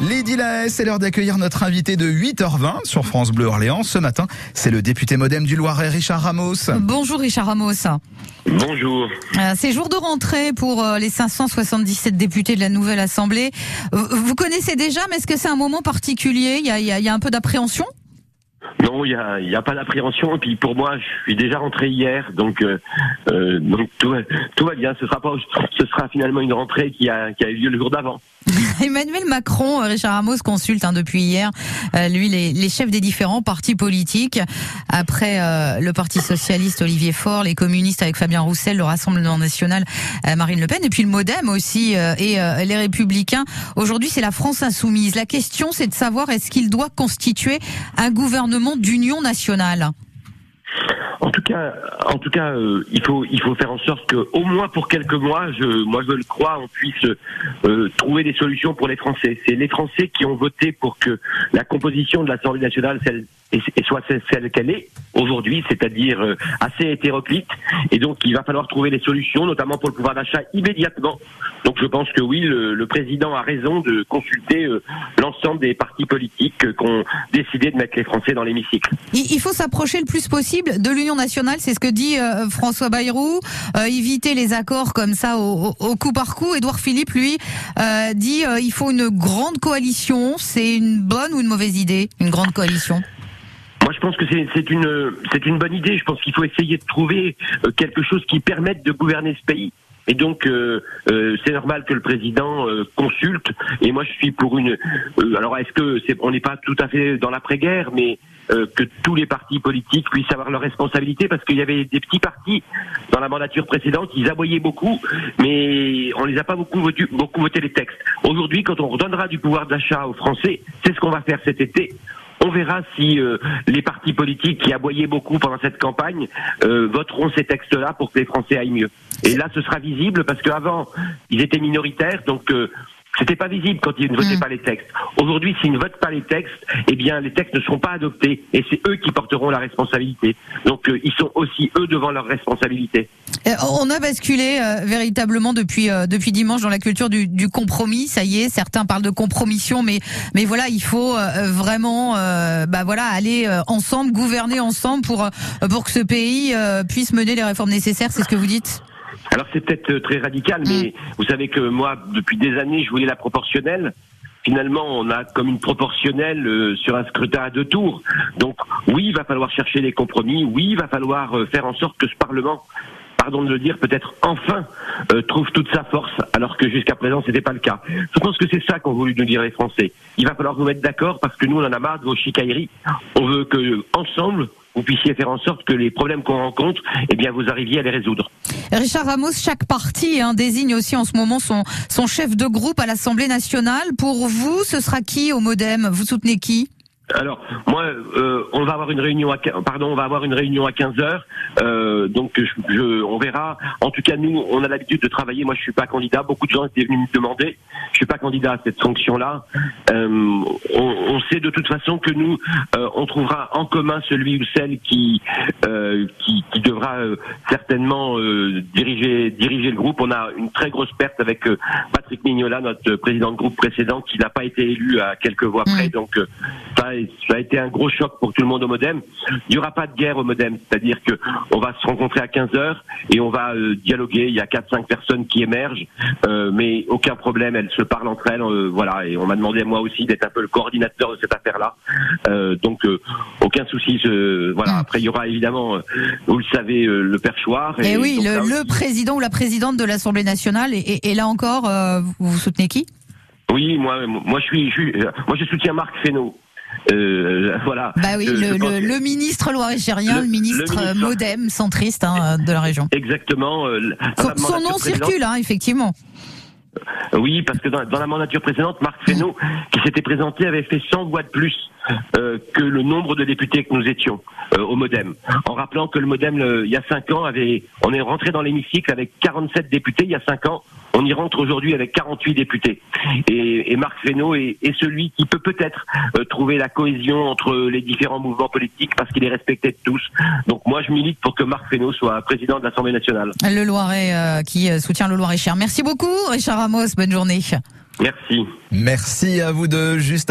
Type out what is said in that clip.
Lady Laes, c'est l'heure d'accueillir notre invité de 8h20 sur France Bleu Orléans. Ce matin, c'est le député modem du Loiret, Richard Ramos. Bonjour Richard Ramos. Bonjour. Euh, c'est jour de rentrée pour euh, les 577 députés de la nouvelle Assemblée. Vous connaissez déjà, mais est-ce que c'est un moment particulier? Il y, a, il y a un peu d'appréhension? Non, il n'y a, a pas d'appréhension. Et puis pour moi, je suis déjà rentré hier, donc, euh, euh, donc tout, tout, va bien. Ce sera pas, ce sera finalement une rentrée qui a, qui a eu lieu le jour d'avant. Emmanuel Macron, euh, Richard Ramos consulte hein, depuis hier, lui les, les, chefs des différents partis politiques. Après le Parti socialiste Olivier Faure, les communistes avec Fabien Roussel, le Rassemblement national Marine Le Pen, et puis le MoDem aussi et les Républicains. Aujourd'hui, c'est la France insoumise. La question, c'est de savoir est-ce qu'il doit constituer un gouvernement d'union nationale en tout cas, euh, il faut il faut faire en sorte que, au moins pour quelques mois, je moi je le crois, on puisse euh, trouver des solutions pour les Français. C'est les Français qui ont voté pour que la composition de l'Assemblée nationale celle, et, soit celle qu'elle est aujourd'hui, c'est-à-dire euh, assez hétéroclite. Et donc, il va falloir trouver des solutions, notamment pour le pouvoir d'achat immédiatement. Donc, je pense que oui, le, président a raison de consulter euh, l'ensemble des partis politiques qui ont décidé de mettre les Français dans l'hémicycle. Il faut s'approcher le plus possible de l'Union nationale, c'est ce que dit euh, François Bayrou. éviter les accords comme ça au, au, coup par coup. Édouard Philippe, lui, dit il faut une grande coalition. C'est une bonne ou une mauvaise idée, une grande coalition? Moi, je pense que c'est une, bonne idée. Je pense qu'il faut essayer de trouver euh, quelque chose qui permette de gouverner ce pays. Et donc, euh, euh, c'est normal que le président consulte. Et moi, je suis pour une. alors, est-ce que on n'est pas tout à fait dans l'après-guerre, mais que tous les partis politiques puissent avoir leurs responsabilités, parce qu'il y avait des petits partis dans la mandature précédente, ils aboyaient beaucoup, mais on les a pas beaucoup voté, beaucoup voté les textes. Aujourd'hui, quand on redonnera du pouvoir d'achat aux Français, c'est ce qu'on va faire cet été. On verra si euh, les partis politiques qui aboyaient beaucoup pendant cette campagne euh, voteront ces textes-là pour que les Français aillent mieux. Et là, ce sera visible parce qu'avant, ils étaient minoritaires, donc euh, c'était pas visible quand ils ne votaient mm. pas les textes. Aujourd'hui, s'ils ne votent pas les textes, eh bien, les textes ne seront pas adoptés et c'est eux qui porteront la responsabilité. Donc, euh, ils sont aussi eux devant leurs responsabilités. Euh, on a basculé euh, véritablement depuis depuis dimanche dans la culture du, du, compromis. Ça y est, certains parlent de compromission, mais mais voilà, il faut vraiment bah voilà aller ensemble, gouverner ensemble pour pour que ce pays puisse mener les réformes nécessaires. C'est ce que vous dites? Alors c'est peut-être euh, très radical, mais mm. vous savez que moi, depuis des années, je voulais la proportionnelle. Finalement, on a comme une proportionnelle euh, sur un scrutin à deux tours. Donc oui, il va falloir chercher des compromis. Oui, il va falloir euh, faire en sorte que ce Parlement pardon de le dire, peut-être enfin trouve toute sa force, alors que jusqu'à présent c'était pas le cas. Je pense que c'est ça qu'ont voulu nous dire les Français. Il va falloir nous mettre d'accord parce que nous on en a marre de vos chicailleries. On veut que ensemble vous puissiez faire en sorte que les problèmes qu'on rencontre, eh bien, vous arriviez à les résoudre. Richard Ramos, chaque parti hein, désigne aussi en ce moment son, son chef de groupe à l'Assemblée nationale. Pour vous, ce sera qui au MoDem? Vous soutenez qui? Alors moi, euh, on va avoir une réunion à pardon, on va avoir une réunion à 15 heures. Euh, donc je, on verra. En tout cas, nous, on a l'habitude de travailler. Moi, je suis pas candidat. Beaucoup de gens étaient venus me demander. Je suis pas candidat à cette fonction-là. Euh, on, on, sait de toute façon que nous, euh, on trouvera en commun celui ou celle qui euh, qui, qui, devra euh, certainement diriger diriger le groupe. On a une très grosse perte avec Patrick Mignola, notre président de groupe précédent, qui n'a pas été élu à quelques voix près. Mmh. Donc ça ça a été un gros choc pour tout le monde au Modem. Il n'y aura pas de guerre au Modem, c'est-à-dire que on va se rencontrer à 15 heures et on va euh, dialoguer. Il y a quatre cinq personnes qui émergent, euh, mais aucun problème. Elles se parlent entre elles, euh, voilà. Et on m'a demandé moi aussi d'être un peu le coordinateur de cette affaire-là. donc aucun souci. voilà. Hmm. Après il y aura évidemment, vous le savez, le perchoir. Et, oui, le, président ou la présidente de l'Assemblée nationale. Et, là encore, vous soutenez qui? Oui, moi, moi je suis, moi je soutiens Marc Fesneau. Euh, voilà. Bah oui, le, ministre loir-et-chérien, le, ministre, modem centriste hein, de la région. Exactement. Euh, son, nom circule, hein, effectivement. Oui, parce que dans, la mandature précédente, Marc Fesneau, qui s'était présenté, avait fait 100 voix de plus euh, que le nombre de députés que nous étions au MoDem. En rappelant que le MoDem, il y a 5 ans, avait, on est rentré dans l'hémicycle avec 47 députés il y a 5 ans. On y rentre aujourd'hui avec 48 députés. Et, Marc Fesneau est, celui qui peut peut-être euh, trouver la cohésion entre les différents mouvements politiques parce qu'il est respecté de tous. Donc moi, je milite pour que Marc Fesneau soit président de l'Assemblée nationale. Le Loiret euh, qui euh, soutient le Loiret-Cher. Merci beaucoup, Richard Ramos. Bonne journée. Merci. Merci à vous deux. Juste